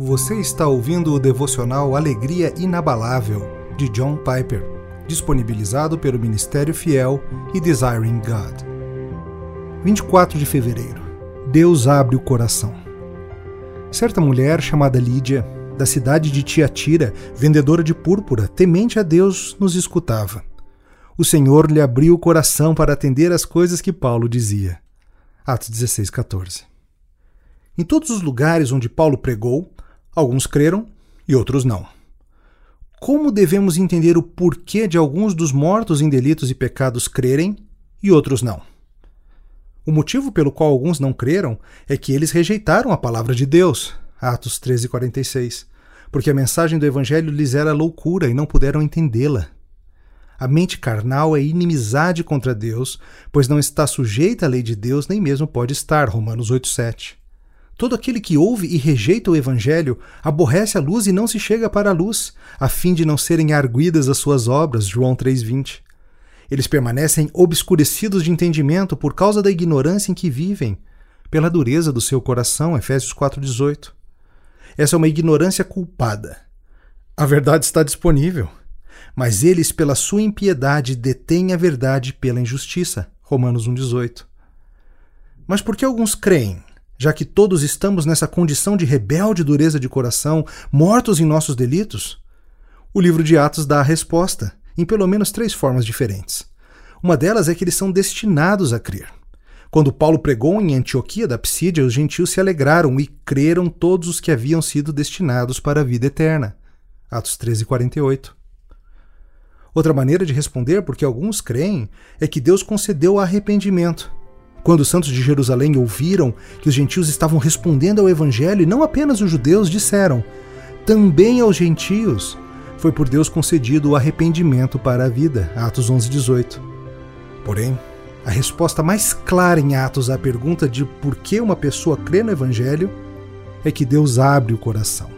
Você está ouvindo o devocional Alegria Inabalável, de John Piper, disponibilizado pelo Ministério Fiel e Desiring God. 24 de fevereiro. Deus abre o coração. Certa mulher chamada Lídia, da cidade de Tiatira, vendedora de púrpura, temente a Deus, nos escutava. O Senhor lhe abriu o coração para atender às coisas que Paulo dizia. Atos 16, 14. Em todos os lugares onde Paulo pregou, Alguns creram e outros não. Como devemos entender o porquê de alguns dos mortos em delitos e pecados crerem e outros não? O motivo pelo qual alguns não creram é que eles rejeitaram a palavra de Deus. Atos 13:46. Porque a mensagem do evangelho lhes era loucura e não puderam entendê-la. A mente carnal é inimizade contra Deus, pois não está sujeita à lei de Deus, nem mesmo pode estar. Romanos 8:7. Todo aquele que ouve e rejeita o Evangelho aborrece a luz e não se chega para a luz, a fim de não serem arguidas as suas obras. João 3,20. Eles permanecem obscurecidos de entendimento por causa da ignorância em que vivem, pela dureza do seu coração. Efésios 4,18. Essa é uma ignorância culpada. A verdade está disponível, mas eles, pela sua impiedade, detêm a verdade pela injustiça. Romanos 1,18. Mas por que alguns creem já que todos estamos nessa condição de rebelde dureza de coração, mortos em nossos delitos? O livro de Atos dá a resposta, em pelo menos três formas diferentes. Uma delas é que eles são destinados a crer. Quando Paulo pregou em Antioquia da Psídia, os gentios se alegraram e creram todos os que haviam sido destinados para a vida eterna. Atos 13, 48. Outra maneira de responder porque alguns creem é que Deus concedeu arrependimento quando os santos de Jerusalém ouviram que os gentios estavam respondendo ao evangelho e não apenas os judeus, disseram: também aos gentios foi por Deus concedido o arrependimento para a vida. Atos 11:18. Porém, a resposta mais clara em Atos à pergunta de por que uma pessoa crê no evangelho é que Deus abre o coração.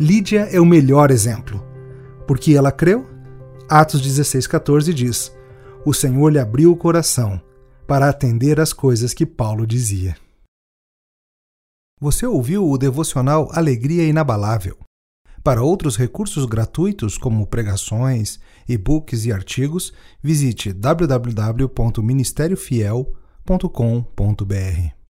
Lídia é o melhor exemplo. Porque ela creu? Atos 16:14 diz: O Senhor lhe abriu o coração para atender às coisas que Paulo dizia. Você ouviu o devocional Alegria Inabalável. Para outros recursos gratuitos, como pregações, e-books e artigos, visite www.ministériofiel.com.br.